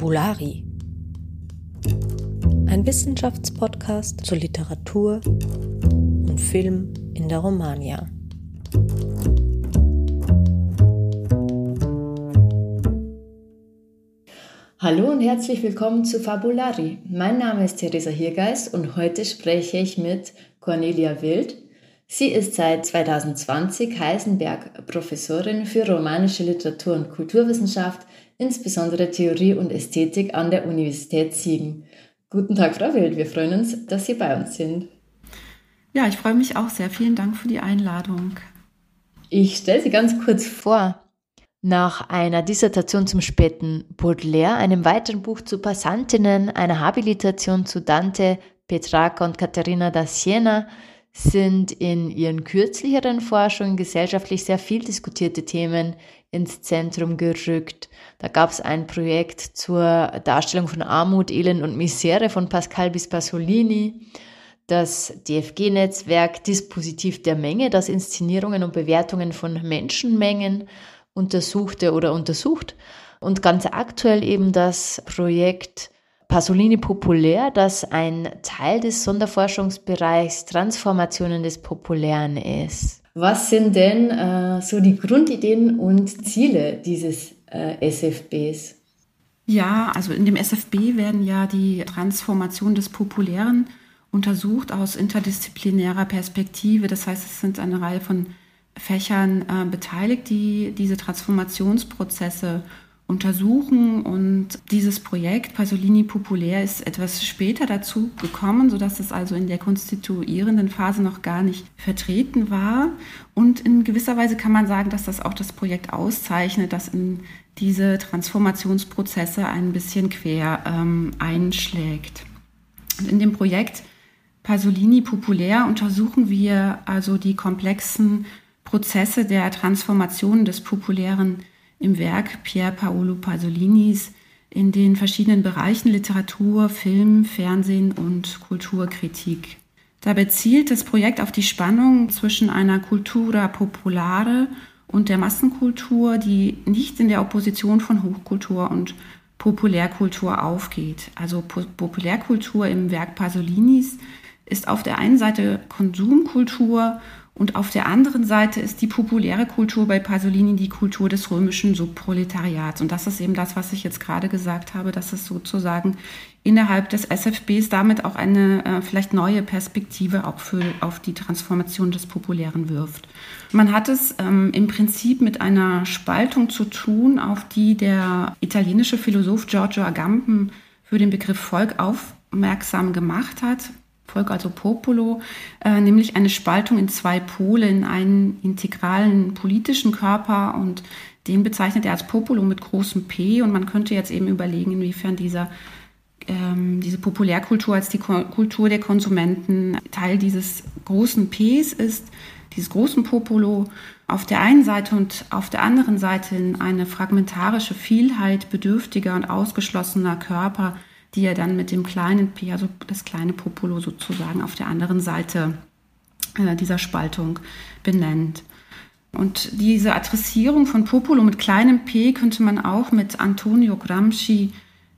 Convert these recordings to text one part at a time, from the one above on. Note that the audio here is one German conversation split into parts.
Fabulari. Ein Wissenschaftspodcast zur Literatur und Film in der Romagna. Hallo und herzlich willkommen zu Fabulari. Mein Name ist Theresa Hirgeist und heute spreche ich mit Cornelia Wild. Sie ist seit 2020 Heisenberg-Professorin für romanische Literatur und Kulturwissenschaft, insbesondere Theorie und Ästhetik an der Universität Siegen. Guten Tag, Frau Wild. Wir freuen uns, dass Sie bei uns sind. Ja, ich freue mich auch sehr. Vielen Dank für die Einladung. Ich stelle Sie ganz kurz vor. Nach einer Dissertation zum späten Baudelaire, einem weiteren Buch zu Passantinnen, einer Habilitation zu Dante, Petrarca und Caterina da Siena sind in ihren kürzlicheren Forschungen gesellschaftlich sehr viel diskutierte Themen ins Zentrum gerückt. Da gab es ein Projekt zur Darstellung von Armut, Elend und Misere von Pascal bis Pasolini, das DFG-Netzwerk Dispositiv der Menge, das Inszenierungen und Bewertungen von Menschenmengen untersuchte oder untersucht. Und ganz aktuell eben das Projekt Pasolini Populär, das ein Teil des Sonderforschungsbereichs Transformationen des Populären ist. Was sind denn äh, so die Grundideen und Ziele dieses äh, SFBs? Ja, also in dem SFB werden ja die Transformation des Populären untersucht aus interdisziplinärer Perspektive. Das heißt, es sind eine Reihe von Fächern äh, beteiligt, die diese Transformationsprozesse untersuchen. Und dieses Projekt Pasolini Populär ist etwas später dazu gekommen, sodass es also in der konstituierenden Phase noch gar nicht vertreten war. Und in gewisser Weise kann man sagen, dass das auch das Projekt auszeichnet, dass in diese Transformationsprozesse ein bisschen quer ähm, einschlägt. Und in dem Projekt Pasolini Populär untersuchen wir also die komplexen Prozesse der Transformation des populären im Werk Pier Paolo Pasolinis in den verschiedenen Bereichen Literatur, Film, Fernsehen und Kulturkritik. Dabei zielt das Projekt auf die Spannung zwischen einer Cultura populare und der Massenkultur, die nicht in der Opposition von Hochkultur und Populärkultur aufgeht. Also Populärkultur im Werk Pasolinis ist auf der einen Seite Konsumkultur und auf der anderen Seite ist die populäre Kultur bei Pasolini die Kultur des römischen Subproletariats. Und das ist eben das, was ich jetzt gerade gesagt habe, dass es sozusagen innerhalb des SFBs damit auch eine äh, vielleicht neue Perspektive auch für, auf die Transformation des Populären wirft. Man hat es ähm, im Prinzip mit einer Spaltung zu tun, auf die der italienische Philosoph Giorgio Agamben für den Begriff Volk aufmerksam gemacht hat. Volk, also Popolo, äh, nämlich eine Spaltung in zwei Pole, in einen integralen politischen Körper und den bezeichnet er als Popolo mit großem P. Und man könnte jetzt eben überlegen, inwiefern dieser ähm, diese Populärkultur als die Ko Kultur der Konsumenten Teil dieses großen Ps ist, dieses großen Popolo auf der einen Seite und auf der anderen Seite in eine fragmentarische Vielheit bedürftiger und ausgeschlossener Körper die er dann mit dem kleinen P, also das kleine Popolo sozusagen auf der anderen Seite äh, dieser Spaltung benennt. Und diese Adressierung von Popolo mit kleinem p könnte man auch mit Antonio Gramsci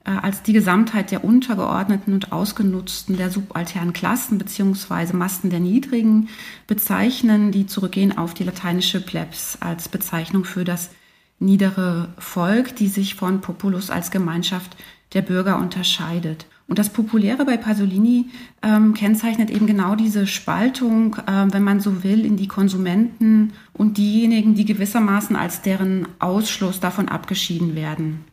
äh, als die Gesamtheit der untergeordneten und ausgenutzten der subalternen Klassen beziehungsweise Massen der Niedrigen bezeichnen, die zurückgehen auf die lateinische Plebs als Bezeichnung für das niedere Volk, die sich von Populus als Gemeinschaft der Bürger unterscheidet. Und das Populäre bei Pasolini ähm, kennzeichnet eben genau diese Spaltung, äh, wenn man so will, in die Konsumenten und diejenigen, die gewissermaßen als deren Ausschluss davon abgeschieden werden.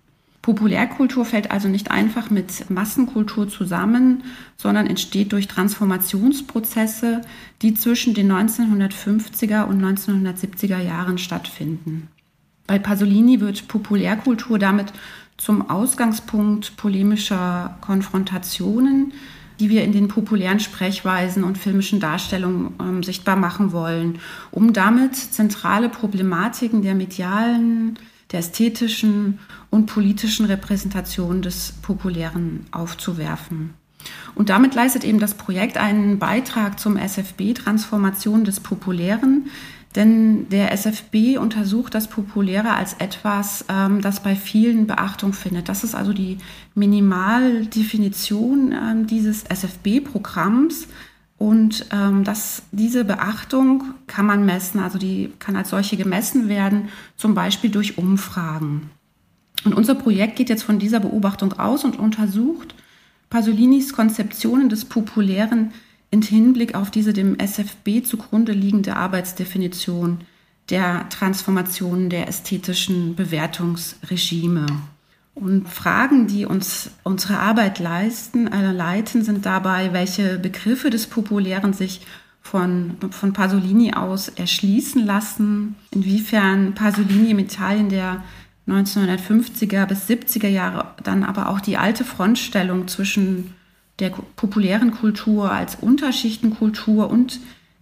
Populärkultur fällt also nicht einfach mit Massenkultur zusammen, sondern entsteht durch Transformationsprozesse, die zwischen den 1950er und 1970er Jahren stattfinden. Bei Pasolini wird Populärkultur damit zum Ausgangspunkt polemischer Konfrontationen, die wir in den populären Sprechweisen und filmischen Darstellungen ähm, sichtbar machen wollen, um damit zentrale Problematiken der medialen, der ästhetischen und politischen Repräsentation des Populären aufzuwerfen. Und damit leistet eben das Projekt einen Beitrag zum SFB Transformation des Populären, Denn der SFB untersucht das Populäre als etwas, ähm, das bei vielen Beachtung findet. Das ist also die Minimaldefinition ähm, dieses SFB-Programms. Und ähm, das, diese Beachtung kann man messen, also die kann als solche gemessen werden, zum Beispiel durch Umfragen. Und unser Projekt geht jetzt von dieser Beobachtung aus und untersucht Pasolinis Konzeptionen des Populären in Hinblick auf diese dem SFB zugrunde liegende Arbeitsdefinition der Transformation der ästhetischen Bewertungsregime. Und Fragen, die uns unsere Arbeit leisten, äh, leiten, sind dabei, welche Begriffe des Populären sich von, von Pasolini aus erschließen lassen, inwiefern Pasolini im Italien der 1950er bis 70er Jahre dann aber auch die alte Frontstellung zwischen der populären Kultur als Unterschichtenkultur und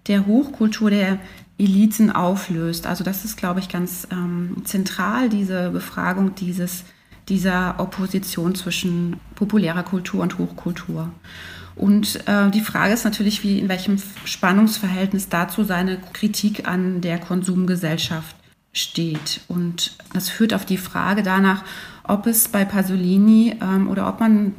der Hochkultur der Eliten auflöst. Also das ist, glaube ich, ganz ähm, zentral, diese Befragung dieses, dieser Opposition zwischen populärer Kultur und Hochkultur. Und äh, die Frage ist natürlich, wie in welchem Spannungsverhältnis dazu seine Kritik an der Konsumgesellschaft steht. Und das führt auf die Frage danach, ob es bei Pasolini ähm, oder ob man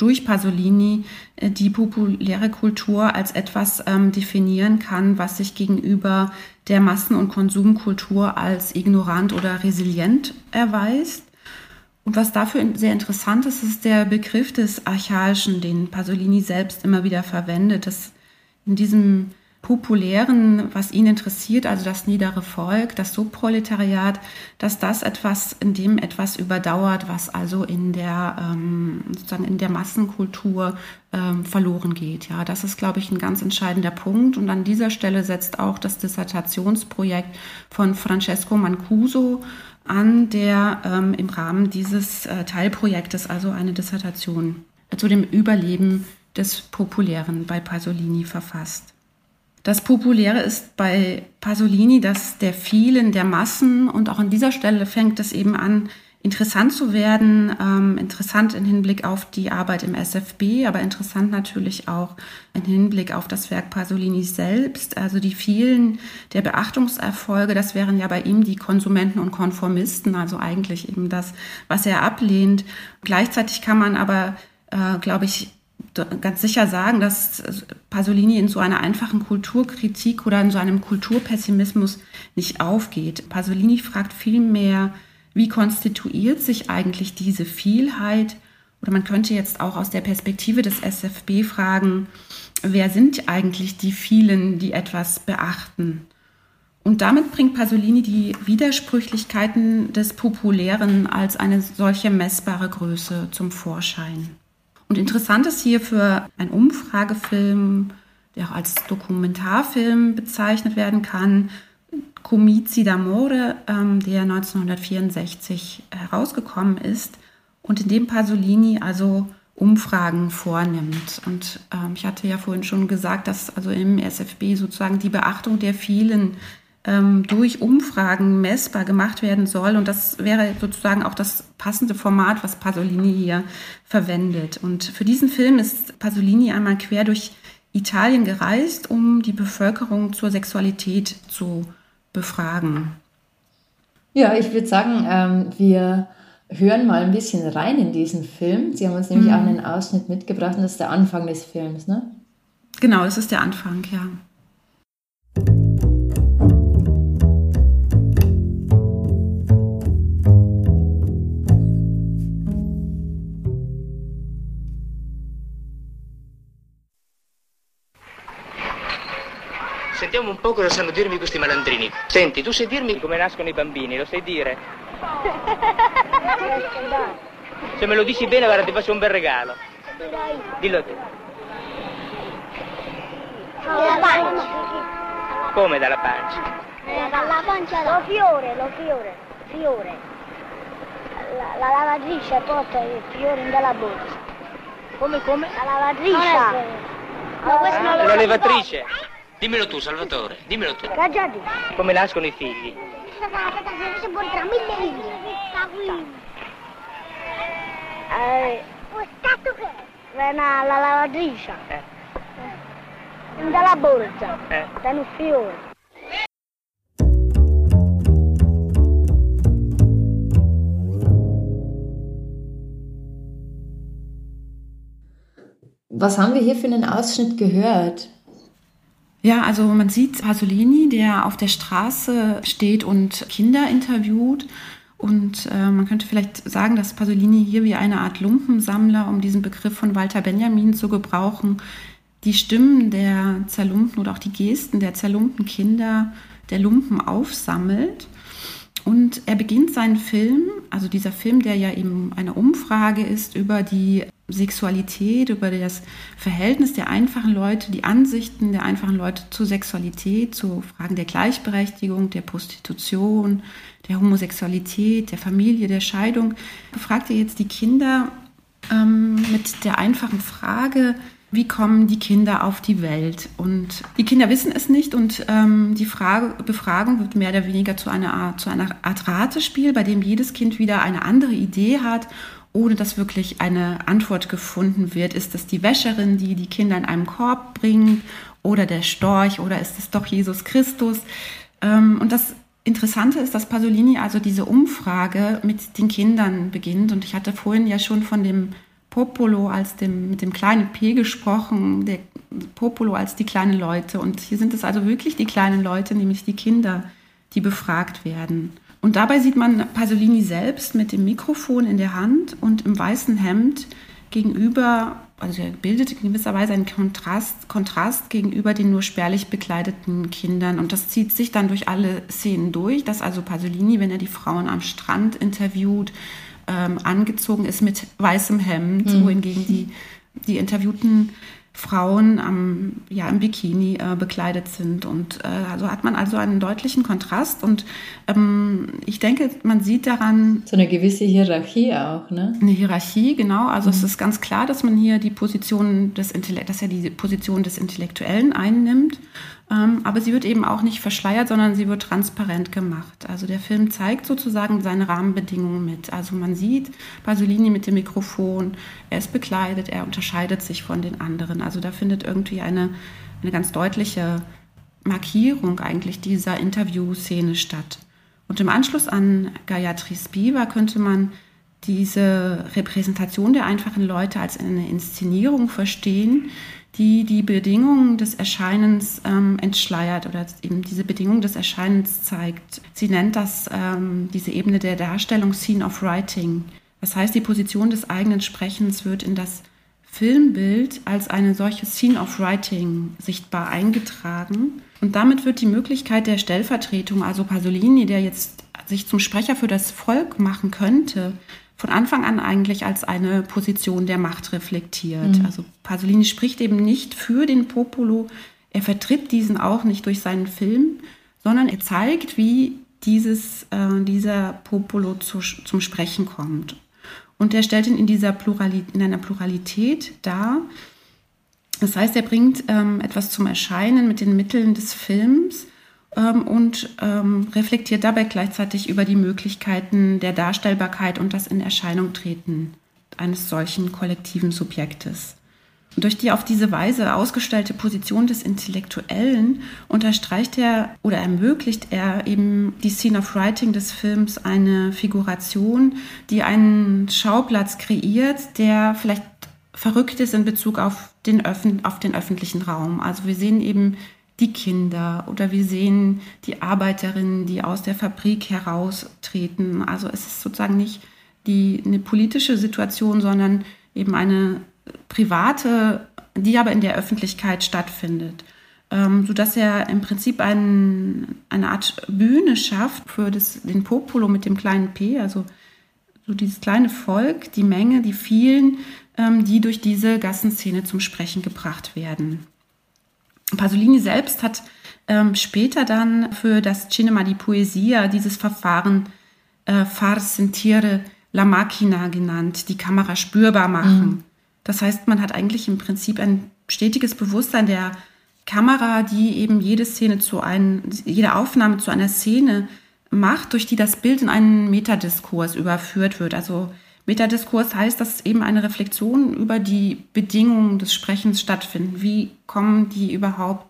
durch Pasolini äh, die populäre Kultur als etwas ähm, definieren kann, was sich gegenüber der Massen- und Konsumkultur als ignorant oder resilient erweist. Und was dafür sehr interessant ist, ist der Begriff des Archaischen, den Pasolini selbst immer wieder verwendet. Das in diesem populären, was ihn interessiert, also das niedere Volk, das Subproletariat, dass das etwas, in dem etwas überdauert, was also in der ähm, sozusagen in der Massenkultur ähm, verloren geht. Ja, das ist, glaube ich, ein ganz entscheidender Punkt. Und an dieser Stelle setzt auch das Dissertationsprojekt von Francesco Mancuso an, der ähm, im Rahmen dieses äh, Teilprojektes, also eine Dissertation zu dem Überleben des Populären bei Pasolini verfasst. Das Populäre ist bei Pasolini das der vielen, der Massen und auch an dieser Stelle fängt es eben an, interessant zu werden, ähm, interessant im Hinblick auf die Arbeit im SFB, aber interessant natürlich auch im Hinblick auf das Werk Pasolini selbst. Also die vielen der Beachtungserfolge, das wären ja bei ihm die Konsumenten und Konformisten, also eigentlich eben das, was er ablehnt. Gleichzeitig kann man aber, äh, glaube ich, ganz sicher sagen, dass Pasolini in so einer einfachen Kulturkritik oder in so einem Kulturpessimismus nicht aufgeht. Pasolini fragt vielmehr, wie konstituiert sich eigentlich diese Vielheit? Oder man könnte jetzt auch aus der Perspektive des SFB fragen, wer sind eigentlich die vielen, die etwas beachten? Und damit bringt Pasolini die Widersprüchlichkeiten des Populären als eine solche messbare Größe zum Vorschein. Und interessant ist hier für einen Umfragefilm, der auch als Dokumentarfilm bezeichnet werden kann, Comizi d'Amore, ähm, der 1964 herausgekommen ist und in dem Pasolini also Umfragen vornimmt. Und ähm, ich hatte ja vorhin schon gesagt, dass also im SFB sozusagen die Beachtung der vielen durch Umfragen messbar gemacht werden soll. Und das wäre sozusagen auch das passende Format, was Pasolini hier verwendet. Und für diesen Film ist Pasolini einmal quer durch Italien gereist, um die Bevölkerung zur Sexualität zu befragen. Ja, ich würde sagen, ähm, wir hören mal ein bisschen rein in diesen Film. Sie haben uns nämlich mhm. auch einen Ausschnitt mitgebracht und das ist der Anfang des Films, ne? Genau, das ist der Anfang, ja. Sentiamo un po' cosa sanno dirmi questi malandrini. Senti, tu sai dirmi come nascono i bambini, lo sai dire? Se me lo dici bene, guarda, ti faccio un bel regalo. Dillo a te. Dalla pancia. Come dalla pancia? Dalla pancia lo fiore, lo fiore, fiore. La, la lavatrice porta il fiore dalla borsa. Come, come? La lavatrice. Ma questo non lo Una levatrice. Dimmelo tu, Salvatore, dimmelo tu. Raggiati. Come nascono i figli? Eh, una, la lavatrice. Eh. Dalla borsa. Eh. Da un fiore. Was haben wir hier für einen Ausschnitt gehört? Ja, also man sieht Pasolini, der auf der Straße steht und Kinder interviewt. Und äh, man könnte vielleicht sagen, dass Pasolini hier wie eine Art Lumpensammler, um diesen Begriff von Walter Benjamin zu gebrauchen, die Stimmen der zerlumpten oder auch die Gesten der zerlumpten Kinder der Lumpen aufsammelt. Und er beginnt seinen Film, also dieser Film, der ja eben eine Umfrage ist über die Sexualität, über das Verhältnis der einfachen Leute, die Ansichten der einfachen Leute zur Sexualität, zu Fragen der Gleichberechtigung, der Prostitution, der Homosexualität, der Familie, der Scheidung, befragt er jetzt die Kinder ähm, mit der einfachen Frage, wie kommen die Kinder auf die Welt? Und die Kinder wissen es nicht und ähm, die Frage, Befragung wird mehr oder weniger zu einer, Art, zu einer Art Ratespiel, bei dem jedes Kind wieder eine andere Idee hat, ohne dass wirklich eine Antwort gefunden wird. Ist das die Wäscherin, die die Kinder in einem Korb bringt oder der Storch oder ist es doch Jesus Christus? Ähm, und das Interessante ist, dass Pasolini also diese Umfrage mit den Kindern beginnt und ich hatte vorhin ja schon von dem Popolo als dem, mit dem kleinen P gesprochen, der Popolo als die kleinen Leute. Und hier sind es also wirklich die kleinen Leute, nämlich die Kinder, die befragt werden. Und dabei sieht man Pasolini selbst mit dem Mikrofon in der Hand und im weißen Hemd gegenüber, also er bildet in gewisser Weise einen Kontrast, Kontrast gegenüber den nur spärlich bekleideten Kindern. Und das zieht sich dann durch alle Szenen durch, dass also Pasolini, wenn er die Frauen am Strand interviewt, ähm, angezogen ist mit weißem Hemd, mhm. wohingegen die, die interviewten Frauen am, ja, im Bikini äh, bekleidet sind. Und äh, also hat man also einen deutlichen Kontrast. Und ähm, ich denke, man sieht daran. So eine gewisse Hierarchie auch, ne? Eine Hierarchie, genau. Also mhm. es ist ganz klar, dass man hier die Position des Intellekt, dass er die Position des Intellektuellen einnimmt. Ähm, aber sie wird eben auch nicht verschleiert, sondern sie wird transparent gemacht. Also der Film zeigt sozusagen seine Rahmenbedingungen mit. Also man sieht Pasolini mit dem Mikrofon, er ist bekleidet, er unterscheidet sich von den anderen. Also da findet irgendwie eine, eine ganz deutliche Markierung eigentlich dieser Interviewszene statt. Und im Anschluss an Gayatri Spiva könnte man diese Repräsentation der einfachen Leute als eine Inszenierung verstehen, die die Bedingungen des Erscheinens ähm, entschleiert oder eben diese Bedingungen des Erscheinens zeigt. Sie nennt das ähm, diese Ebene der Darstellung Scene of Writing. Das heißt, die Position des eigenen Sprechens wird in das Filmbild als eine solche Scene of Writing sichtbar eingetragen. Und damit wird die Möglichkeit der Stellvertretung, also Pasolini, der jetzt sich zum Sprecher für das Volk machen könnte, von Anfang an eigentlich als eine Position der Macht reflektiert. Mhm. Also Pasolini spricht eben nicht für den Popolo, er vertritt diesen auch nicht durch seinen Film, sondern er zeigt, wie dieses, äh, dieser Popolo zu, zum Sprechen kommt. Und er stellt ihn in, dieser Pluralität, in einer Pluralität dar. Das heißt, er bringt ähm, etwas zum Erscheinen mit den Mitteln des Films ähm, und ähm, reflektiert dabei gleichzeitig über die Möglichkeiten der Darstellbarkeit und das in Erscheinung treten eines solchen kollektiven Subjektes. Durch die auf diese Weise ausgestellte Position des Intellektuellen unterstreicht er oder ermöglicht er eben die Scene of Writing des Films eine Figuration, die einen Schauplatz kreiert, der vielleicht verrückt ist in Bezug auf den, Öffn auf den öffentlichen Raum. Also wir sehen eben die Kinder oder wir sehen die Arbeiterinnen, die aus der Fabrik heraustreten. Also es ist sozusagen nicht die, eine politische Situation, sondern eben eine private, die aber in der Öffentlichkeit stattfindet. Ähm, sodass er im Prinzip ein, eine Art Bühne schafft für das, den Popolo mit dem kleinen P, also so dieses kleine Volk, die Menge, die vielen, ähm, die durch diese Gassenszene zum Sprechen gebracht werden. Pasolini selbst hat ähm, später dann für das Cinema di Poesia dieses Verfahren äh, Far sentire la macchina genannt, die Kamera spürbar machen. Mhm. Das heißt, man hat eigentlich im Prinzip ein stetiges Bewusstsein der Kamera, die eben jede Szene zu einem, jede Aufnahme zu einer Szene macht, durch die das Bild in einen Metadiskurs überführt wird. Also Metadiskurs heißt, dass eben eine Reflexion über die Bedingungen des Sprechens stattfindet. Wie kommen die überhaupt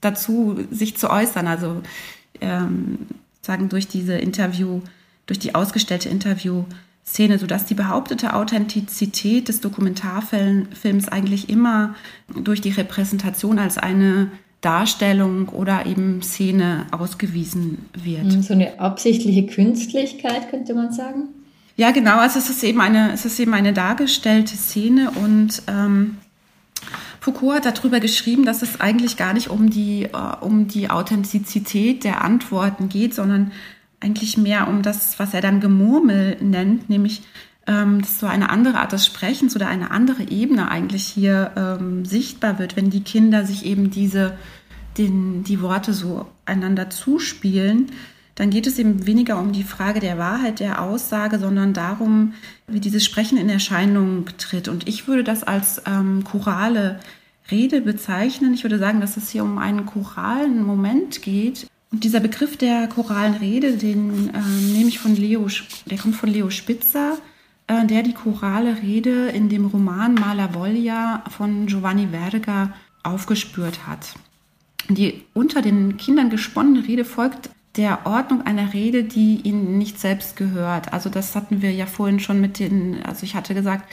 dazu, sich zu äußern? Also ähm, sagen durch diese Interview, durch die ausgestellte Interview Szene, sodass die behauptete Authentizität des Dokumentarfilms eigentlich immer durch die Repräsentation als eine Darstellung oder eben Szene ausgewiesen wird. So eine absichtliche Künstlichkeit könnte man sagen. Ja, genau. Also es ist eben eine, es ist eben eine dargestellte Szene und ähm, Foucault hat darüber geschrieben, dass es eigentlich gar nicht um die, uh, um die Authentizität der Antworten geht, sondern eigentlich mehr um das, was er dann Gemurmel nennt, nämlich ähm, dass so eine andere Art des Sprechens oder eine andere Ebene eigentlich hier ähm, sichtbar wird, wenn die Kinder sich eben diese, den, die Worte so einander zuspielen dann geht es eben weniger um die Frage der Wahrheit der Aussage, sondern darum, wie dieses Sprechen in Erscheinung tritt. Und ich würde das als ähm, chorale Rede bezeichnen. Ich würde sagen, dass es hier um einen choralen Moment geht. Und dieser Begriff der choralen Rede, den ähm, nehme ich von Leo, der kommt von Leo Spitzer, äh, der die chorale Rede in dem Roman Malavoglia von Giovanni Verga aufgespürt hat. Die unter den Kindern gesponnene Rede folgt der Ordnung einer Rede, die ihnen nicht selbst gehört. Also das hatten wir ja vorhin schon mit den, also ich hatte gesagt,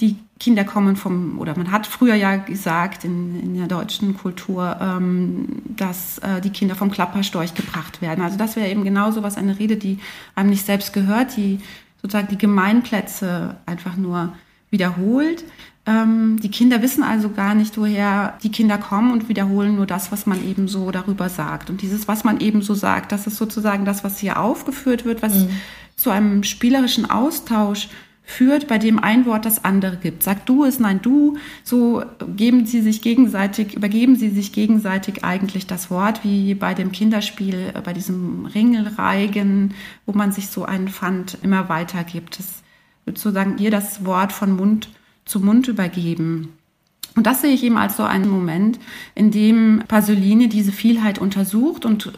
die Kinder kommen vom, oder man hat früher ja gesagt in, in der deutschen Kultur, ähm, dass äh, die Kinder vom Klapperstorch gebracht werden. Also das wäre eben genauso was, eine Rede, die einem nicht selbst gehört, die sozusagen die Gemeinplätze einfach nur wiederholt. Ähm, die Kinder wissen also gar nicht, woher die Kinder kommen und wiederholen nur das, was man eben so darüber sagt. Und dieses, was man eben so sagt, das ist sozusagen das, was hier aufgeführt wird, was mhm. zu einem spielerischen Austausch führt, bei dem ein Wort das andere gibt. Sag du es, nein du, so geben sie sich gegenseitig, übergeben sie sich gegenseitig eigentlich das Wort, wie bei dem Kinderspiel, äh, bei diesem Ringelreigen, wo man sich so einen Pfand immer weitergibt. Es wird sozusagen ihr das Wort von Mund zu Mund übergeben. Und das sehe ich eben als so einen Moment, in dem Pasolini diese Vielheit untersucht und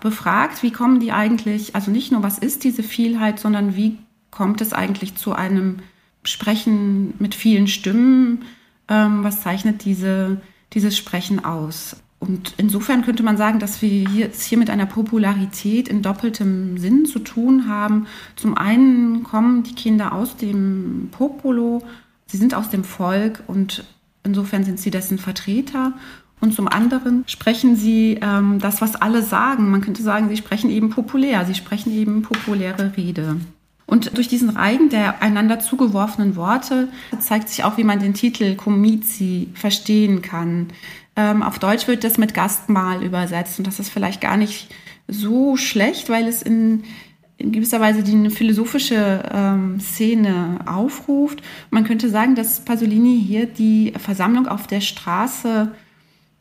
befragt, wie kommen die eigentlich, also nicht nur, was ist diese Vielheit, sondern wie kommt es eigentlich zu einem Sprechen mit vielen Stimmen? Ähm, was zeichnet diese, dieses Sprechen aus? Und insofern könnte man sagen, dass wir hier, es hier mit einer Popularität in doppeltem Sinn zu tun haben. Zum einen kommen die Kinder aus dem Popolo Sie sind aus dem Volk und insofern sind sie dessen Vertreter. Und zum anderen sprechen sie ähm, das, was alle sagen. Man könnte sagen, sie sprechen eben populär, sie sprechen eben populäre Rede. Und durch diesen Reigen der einander zugeworfenen Worte zeigt sich auch, wie man den Titel Comizi verstehen kann. Ähm, auf Deutsch wird das mit Gastmahl übersetzt und das ist vielleicht gar nicht so schlecht, weil es in in gewisser Weise die eine philosophische ähm, Szene aufruft. Man könnte sagen, dass Pasolini hier die Versammlung auf der Straße,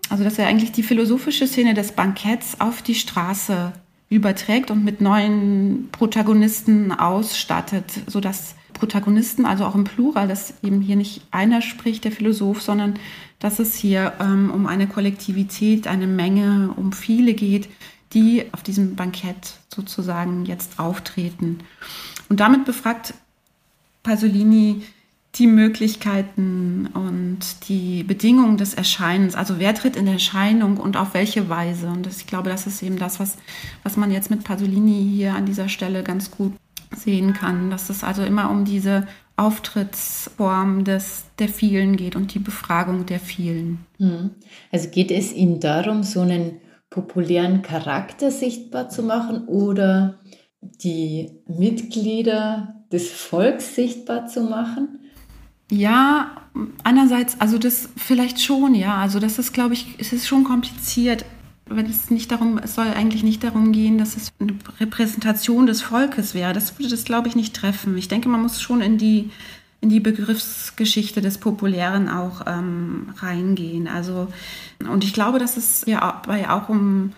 also dass er eigentlich die philosophische Szene des Banketts auf die Straße überträgt und mit neuen Protagonisten ausstattet, sodass Protagonisten, also auch im Plural, dass eben hier nicht einer spricht, der Philosoph, sondern dass es hier ähm, um eine Kollektivität, eine Menge, um viele geht, die auf diesem Bankett sozusagen jetzt auftreten. Und damit befragt Pasolini die Möglichkeiten und die Bedingungen des Erscheinens. Also wer tritt in Erscheinung und auf welche Weise. Und das, ich glaube, das ist eben das, was, was man jetzt mit Pasolini hier an dieser Stelle ganz gut sehen kann, dass es also immer um diese Auftrittsform des, der vielen geht und die Befragung der vielen. Hm. Also geht es Ihnen darum, so einen populären Charakter sichtbar zu machen oder die Mitglieder des Volks sichtbar zu machen? Ja, einerseits, also das vielleicht schon, ja. Also das ist, glaube ich, es ist schon kompliziert, wenn es nicht darum, es soll eigentlich nicht darum gehen, dass es eine Repräsentation des Volkes wäre. Das würde das, glaube ich, nicht treffen. Ich denke, man muss schon in die in die Begriffsgeschichte des Populären auch ähm, reingehen. Also, und ich glaube, dass es ja auch um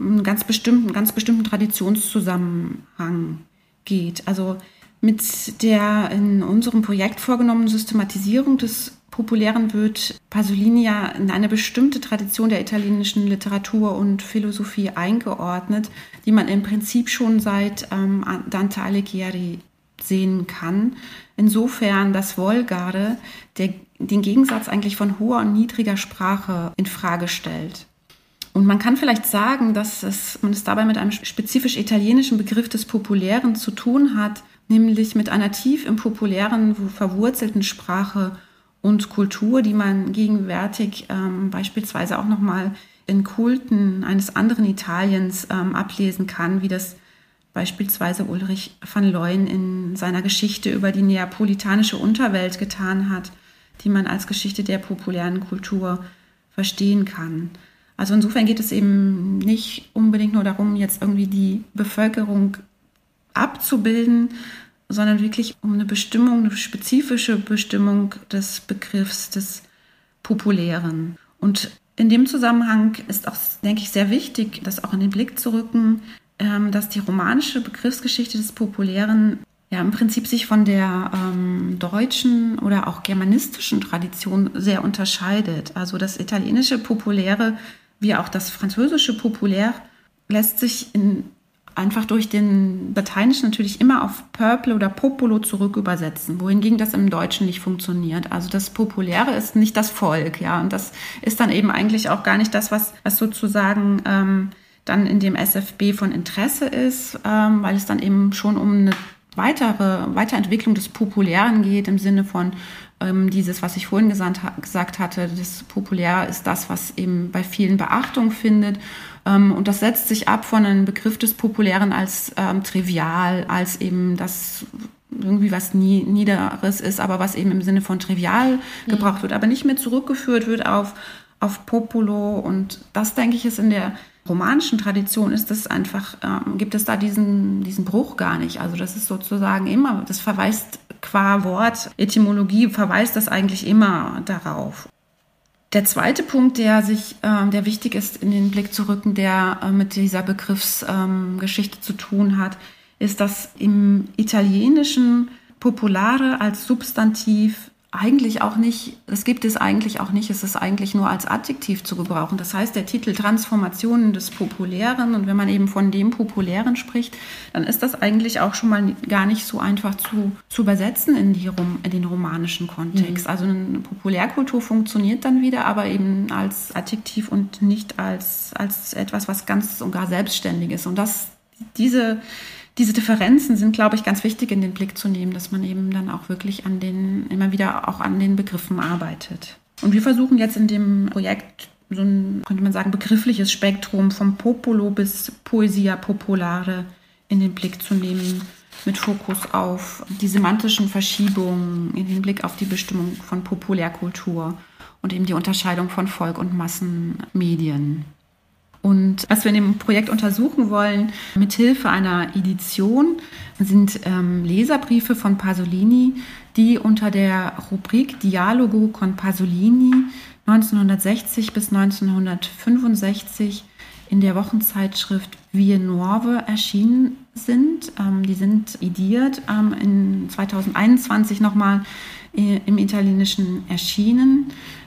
einen ganz bestimmten, ganz bestimmten Traditionszusammenhang geht. Also mit der in unserem Projekt vorgenommenen Systematisierung des Populären wird Pasolini ja in eine bestimmte Tradition der italienischen Literatur und Philosophie eingeordnet, die man im Prinzip schon seit ähm, Dante Alighieri sehen kann. Insofern das Wolgare der, den Gegensatz eigentlich von hoher und niedriger Sprache in Frage stellt. Und man kann vielleicht sagen, dass es, man es dabei mit einem spezifisch italienischen Begriff des Populären zu tun hat, nämlich mit einer tief im populären verwurzelten Sprache und Kultur, die man gegenwärtig ähm, beispielsweise auch nochmal in Kulten eines anderen Italiens ähm, ablesen kann, wie das beispielsweise Ulrich van Leuen in seiner Geschichte über die neapolitanische Unterwelt getan hat, die man als Geschichte der populären Kultur verstehen kann. Also insofern geht es eben nicht unbedingt nur darum, jetzt irgendwie die Bevölkerung abzubilden, sondern wirklich um eine Bestimmung, eine spezifische Bestimmung des Begriffs des Populären. Und in dem Zusammenhang ist auch, denke ich, sehr wichtig, das auch in den Blick zu rücken, dass die romanische Begriffsgeschichte des Populären ja im Prinzip sich von der ähm, deutschen oder auch germanistischen Tradition sehr unterscheidet. Also das italienische Populäre wie auch das französische Populär lässt sich in einfach durch den Lateinischen natürlich immer auf Purple oder Popolo zurück übersetzen, wohingegen das im Deutschen nicht funktioniert. Also das Populäre ist nicht das Volk, ja, und das ist dann eben eigentlich auch gar nicht das, was, was sozusagen ähm, dann in dem SFB von Interesse ist, ähm, weil es dann eben schon um eine weitere Weiterentwicklung des Populären geht im Sinne von ähm, dieses, was ich vorhin gesagt, gesagt hatte, das Populär ist das, was eben bei vielen Beachtung findet ähm, und das setzt sich ab von einem Begriff des Populären als ähm, trivial, als eben das irgendwie was nie, Niederes ist, aber was eben im Sinne von trivial mhm. gebraucht wird, aber nicht mehr zurückgeführt wird auf, auf Populo. Und das, denke ich, ist in der romanischen Tradition ist es einfach, ähm, gibt es da diesen, diesen Bruch gar nicht. Also das ist sozusagen immer, das verweist qua Wort, Etymologie verweist das eigentlich immer darauf. Der zweite Punkt, der sich, äh, der wichtig ist, in den Blick zu rücken, der äh, mit dieser Begriffsgeschichte ähm, zu tun hat, ist, dass im Italienischen Populare als Substantiv eigentlich auch nicht, das gibt es eigentlich auch nicht, es ist eigentlich nur als Adjektiv zu gebrauchen. Das heißt, der Titel Transformationen des Populären und wenn man eben von dem Populären spricht, dann ist das eigentlich auch schon mal gar nicht so einfach zu, zu übersetzen in, die, in den romanischen Kontext. Mhm. Also eine Populärkultur funktioniert dann wieder, aber eben als Adjektiv und nicht als, als etwas, was ganz und gar selbstständig ist. Und das, diese, diese Differenzen sind, glaube ich, ganz wichtig in den Blick zu nehmen, dass man eben dann auch wirklich an den, immer wieder auch an den Begriffen arbeitet. Und wir versuchen jetzt in dem Projekt so ein, könnte man sagen, begriffliches Spektrum vom Popolo bis Poesia Popolare in den Blick zu nehmen, mit Fokus auf die semantischen Verschiebungen, in den Blick auf die Bestimmung von Populärkultur und eben die Unterscheidung von Volk- und Massenmedien. Und was wir in dem Projekt untersuchen wollen, mit Hilfe einer Edition, sind ähm, Leserbriefe von Pasolini, die unter der Rubrik Dialogo con Pasolini 1960 bis 1965 in der Wochenzeitschrift Vie Nuove erschienen sind. Ähm, die sind ediert ähm, in 2021 nochmal äh, im Italienischen erschienen.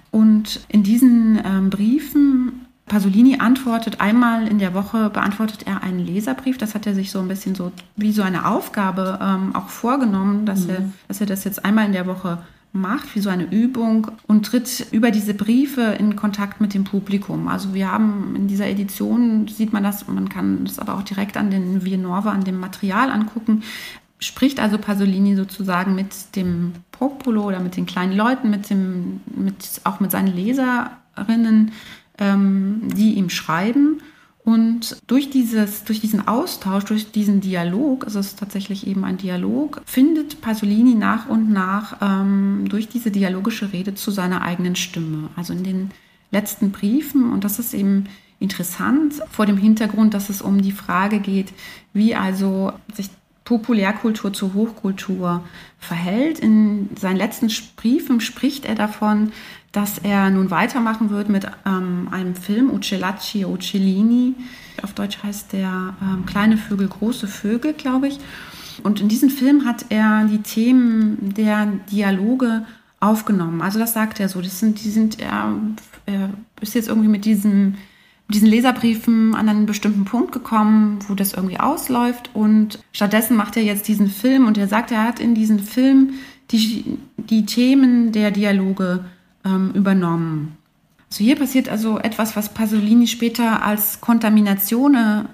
Und in diesen ähm, Briefen Pasolini antwortet einmal in der Woche, beantwortet er einen Leserbrief. Das hat er sich so ein bisschen so wie so eine Aufgabe ähm, auch vorgenommen, dass, mhm. er, dass er das jetzt einmal in der Woche macht, wie so eine Übung und tritt über diese Briefe in Kontakt mit dem Publikum. Also wir haben in dieser Edition, sieht man das, man kann das aber auch direkt an den Viennorve, an dem Material angucken, spricht also Pasolini sozusagen mit dem Popolo oder mit den kleinen Leuten, mit dem, mit, auch mit seinen Leserinnen ähm, die ihm schreiben. Und durch, dieses, durch diesen Austausch, durch diesen Dialog, also es ist tatsächlich eben ein Dialog, findet Pasolini nach und nach ähm, durch diese dialogische Rede zu seiner eigenen Stimme. Also in den letzten Briefen, und das ist eben interessant vor dem Hintergrund, dass es um die Frage geht, wie also sich Populärkultur zur Hochkultur verhält. In seinen letzten Briefen spricht er davon, dass er nun weitermachen wird mit ähm, einem Film Uccellacci Uccellini. Auf Deutsch heißt der ähm, Kleine Vögel, große Vögel, glaube ich. Und in diesem Film hat er die Themen der Dialoge aufgenommen. Also das sagt er so. Das sind, die sind, er, er ist jetzt irgendwie mit diesem diesen Leserbriefen an einen bestimmten Punkt gekommen, wo das irgendwie ausläuft. Und stattdessen macht er jetzt diesen Film und er sagt, er hat in diesem Film die, die Themen der Dialoge ähm, übernommen. Also hier passiert also etwas, was Pasolini später als Kontamination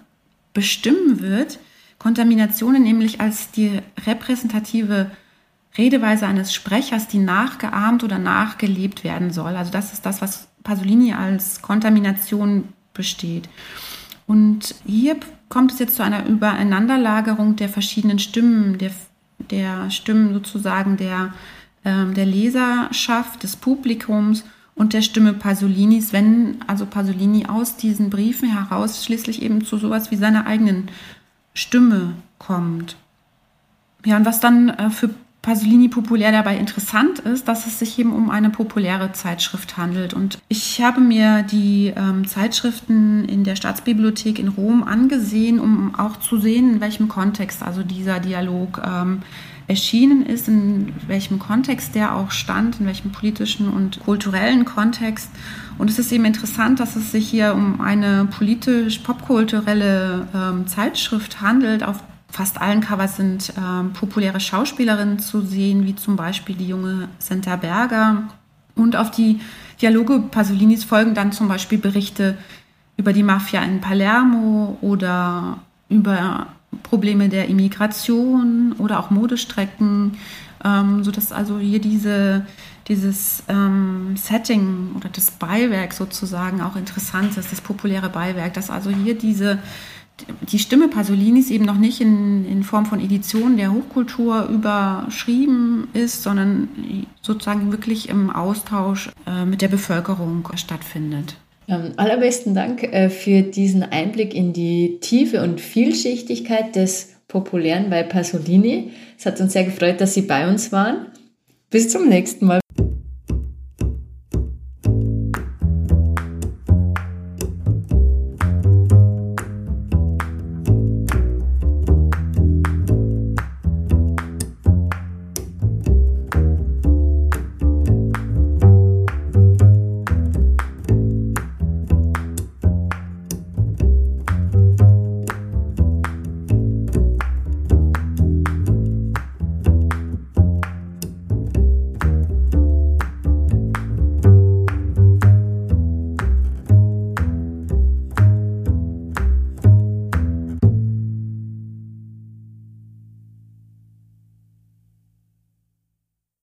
bestimmen wird, Kontaminationen nämlich als die repräsentative Redeweise eines Sprechers, die nachgeahmt oder nachgelebt werden soll. Also das ist das, was Pasolini als Kontamination besteht. Und hier kommt es jetzt zu einer Übereinanderlagerung der verschiedenen Stimmen, der, der Stimmen sozusagen der, der Leserschaft, des Publikums und der Stimme Pasolinis, wenn also Pasolini aus diesen Briefen heraus schließlich eben zu sowas wie seiner eigenen Stimme kommt. Ja, und was dann äh, für Pasolini populär dabei interessant ist, dass es sich eben um eine populäre Zeitschrift handelt. Und ich habe mir die ähm, Zeitschriften in der Staatsbibliothek in Rom angesehen, um auch zu sehen, in welchem Kontext also dieser Dialog ähm, erschienen ist, in welchem Kontext der auch stand, in welchem politischen und kulturellen Kontext. Und es ist eben interessant, dass es sich hier um eine politisch-popkulturelle ähm, Zeitschrift handelt, auf fast allen Covers sind ähm, populäre Schauspielerinnen zu sehen, wie zum Beispiel die junge Senta Berger. Und auf die Dialoge Pasolinis folgen dann zum Beispiel Berichte über die Mafia in Palermo oder über Probleme der Immigration oder auch Modestrecken, ähm, sodass also hier diese, dieses ähm, Setting oder das Beiwerk sozusagen auch interessant ist, das populäre Beiwerk, dass also hier diese die Stimme Pasolinis eben noch nicht in, in Form von Edition der Hochkultur überschrieben ist, sondern sozusagen wirklich im Austausch äh, mit der Bevölkerung stattfindet. Ähm, allerbesten Dank äh, für diesen Einblick in die Tiefe und Vielschichtigkeit des Populären bei Pasolini. Es hat uns sehr gefreut, dass Sie bei uns waren. Bis zum nächsten Mal.